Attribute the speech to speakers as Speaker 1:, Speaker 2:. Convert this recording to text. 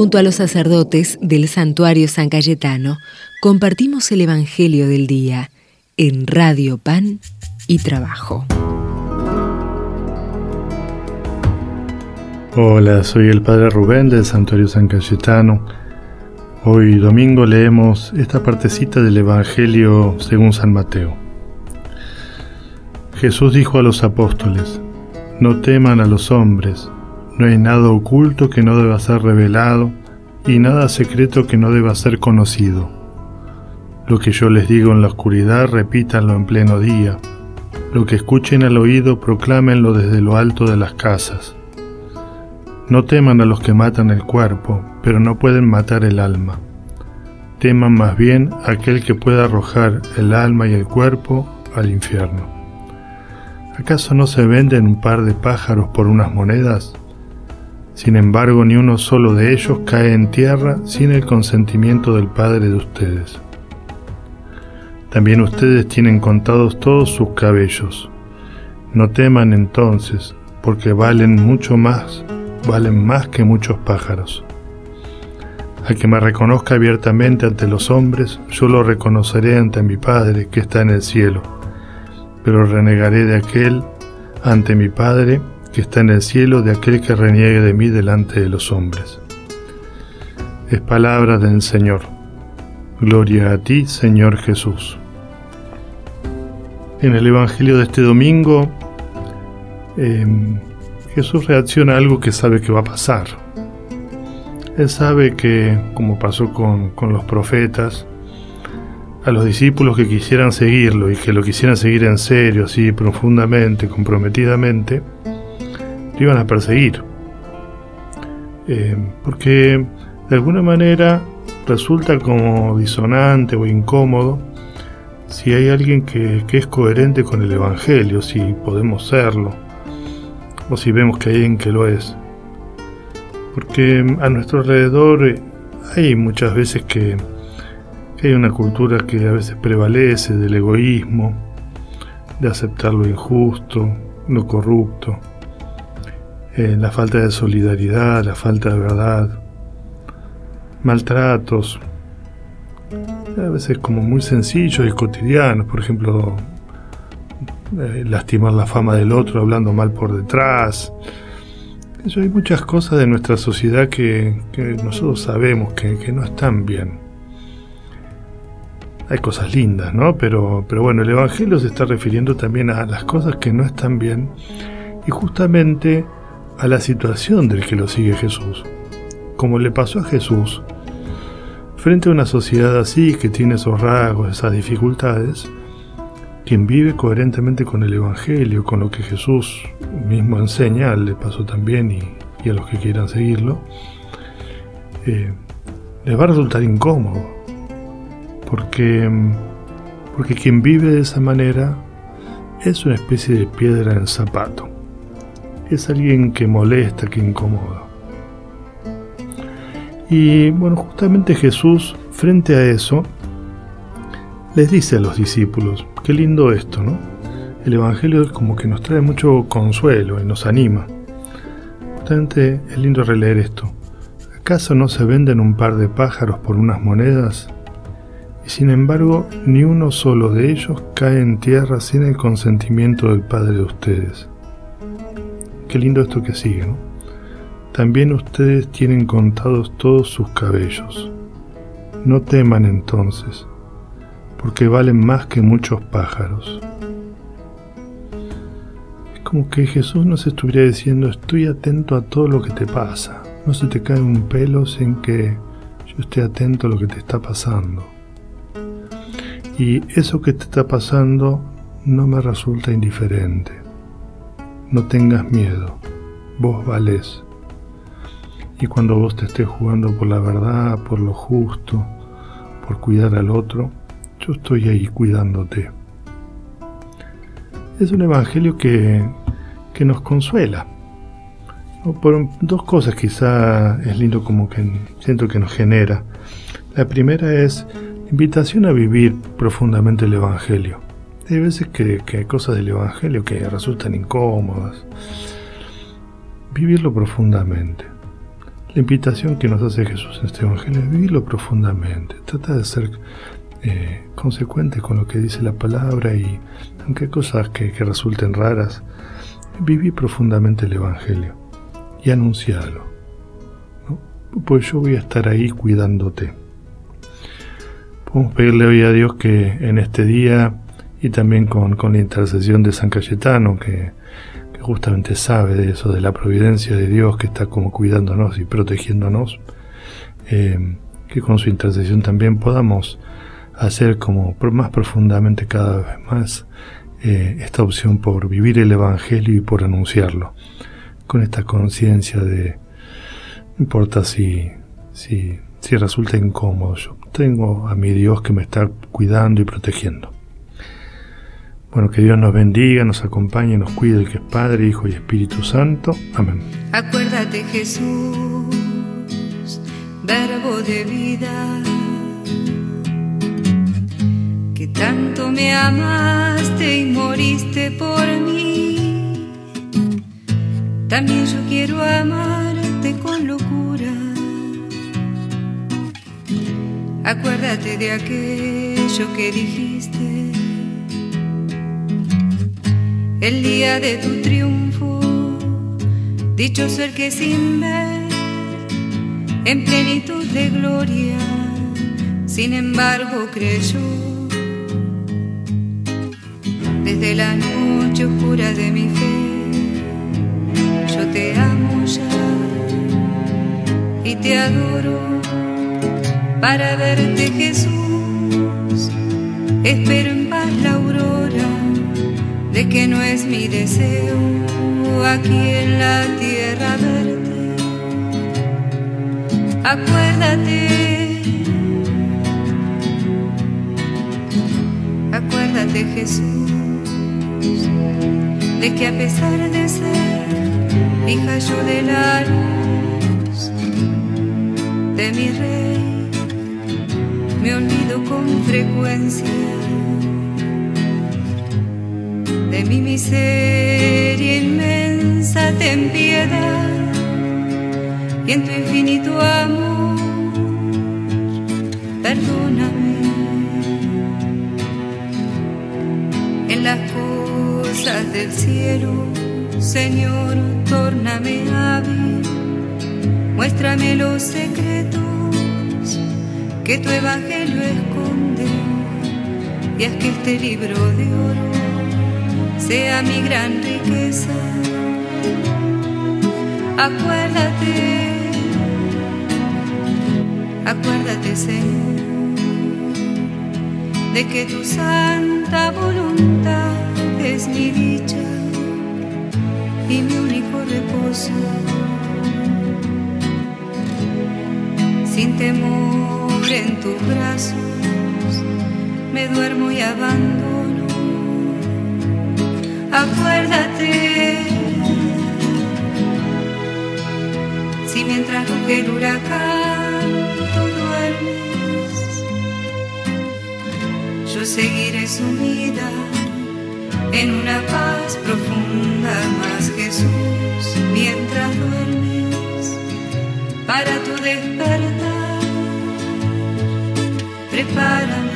Speaker 1: Junto a los sacerdotes del santuario San Cayetano, compartimos el Evangelio del Día en Radio Pan y Trabajo.
Speaker 2: Hola, soy el Padre Rubén del Santuario San Cayetano. Hoy domingo leemos esta partecita del Evangelio según San Mateo. Jesús dijo a los apóstoles, no teman a los hombres, no hay nada oculto que no deba ser revelado y nada secreto que no deba ser conocido. Lo que yo les digo en la oscuridad, repítanlo en pleno día. Lo que escuchen al oído, proclámenlo desde lo alto de las casas. No teman a los que matan el cuerpo, pero no pueden matar el alma. Teman más bien a aquel que pueda arrojar el alma y el cuerpo al infierno. ¿Acaso no se venden un par de pájaros por unas monedas? Sin embargo, ni uno solo de ellos cae en tierra sin el consentimiento del Padre de ustedes. También ustedes tienen contados todos sus cabellos. No teman entonces, porque valen mucho más valen más que muchos pájaros. Al que me reconozca abiertamente ante los hombres, yo lo reconoceré ante mi Padre que está en el cielo, pero renegaré de aquel ante mi Padre que está en el cielo, de aquel que reniegue de mí delante de los hombres. Es palabra del Señor. Gloria a ti, Señor Jesús. En el Evangelio de este domingo, eh, Jesús reacciona a algo que sabe que va a pasar. Él sabe que, como pasó con, los profetas, a los discípulos que quisieran seguirlo y que lo quisieran seguir en serio, así profundamente, comprometidamente, iban a perseguir. Eh, porque de alguna manera resulta como disonante o incómodo si hay alguien que, es coherente con el Evangelio, si podemos serlo o si vemos que hay alguien que lo es. Porque a nuestro alrededor eh, hay muchas veces que, hay una cultura que a veces prevalece del egoísmo, de aceptar lo injusto, lo corrupto, eh, la falta de solidaridad, la falta de verdad, maltratos, a veces como muy sencillos y cotidianos, por ejemplo, eh, lastimar la fama del otro hablando mal por detrás. Eso hay muchas cosas de nuestra sociedad que, nosotros sabemos que, no están bien. Hay cosas lindas, ¿no? Pero, pero bueno, el Evangelio se está refiriendo también a las cosas que no están bien y justamente a la situación del que lo sigue Jesús. Como le pasó a Jesús, frente a una sociedad así que tiene esos rasgos, esas dificultades, quien vive coherentemente con el Evangelio, con lo que Jesús mismo enseña, le pasó también y, a los que quieran seguirlo, eh, les va a resultar incómodo, porque, porque quien vive de esa manera es una especie de piedra en el zapato, es alguien que molesta, que incomoda. Y bueno, justamente Jesús, frente a eso, les dice a los discípulos, qué lindo esto, ¿no? El Evangelio como que nos trae mucho consuelo y nos anima. Justamente es lindo releer esto. ¿Acaso no se venden un par de pájaros por unas monedas? Y sin embargo, ni uno solo de ellos cae en tierra sin el consentimiento del Padre de ustedes. Qué lindo esto que sigue, ¿no? También ustedes tienen contados todos sus cabellos. No teman entonces porque valen más que muchos pájaros. Es como que Jesús nos estuviera diciendo, estoy atento a todo lo que te pasa. No se te cae un pelo sin que yo esté atento a lo que te está pasando. Y eso que te está pasando no me resulta indiferente. No tengas miedo, vos valés. Y cuando vos te estés jugando por la verdad, por lo justo, por cuidar al otro, yo estoy ahí cuidándote. Es un evangelio que, que nos consuela. Por dos cosas quizá es lindo como que siento que nos genera. La primera es invitación a vivir profundamente el Evangelio. Hay veces que, hay cosas del Evangelio que resultan incómodas. Vivirlo profundamente. la invitación que nos hace Jesús en este Evangelio es vivirlo profundamente. Trata de ser eh, consecuente con lo que dice la palabra y aunque hay cosas que, resulten raras, viví profundamente el Evangelio y anunciarlo. Pues yo voy a estar ahí cuidándote. Podemos pedirle hoy a Dios que en este día y también con, con la intercesión de San Cayetano, que justamente sabe de eso, de la providencia de Dios que está como cuidándonos y protegiéndonos, eh, que con su intercesión también podamos hacer como más profundamente cada vez más eh, esta opción por vivir el Evangelio y por anunciarlo, con esta conciencia de, no importa si, si, si resulta incómodo, yo tengo a mi Dios que me está cuidando y protegiendo. Bueno, que Dios nos bendiga, nos acompañe, nos cuide, el que es Padre, Hijo y Espíritu Santo. Amén.
Speaker 3: Acuérdate Jesús, verbo de vida, que tanto me amaste y moriste por mí. También yo quiero amarte con locura. Acuérdate de aquello que dijiste el día de tu triunfo. Dichoso el que sin ver, en plenitud de gloria, sin embargo creyó. Desde la noche oscura de mi fe, yo te amo ya y te adoro para verte Jesús. Espero en paz la que no es mi deseo aquí en la tierra verte. Acuérdate, acuérdate Jesús, de que a pesar de ser hija yo de la luz de mi rey, me olvido con frecuencia de mi miseria inmensa ten piedad y en tu infinito amor perdóname. En las cosas del cielo Señor tórname hábil muéstrame los secretos que tu evangelio esconde. Y haz que este libro de oro sea mi gran riqueza. Acuérdate, acuérdate Señor, de que tu santa voluntad es mi dicha y mi único reposo. Sin temor en tus brazos me duermo y abandono acuérdate. Si mientras ruge el huracán tú duermes, yo seguiré sumida en una paz profunda más Jesús mientras duermes para tu despertar. Prepara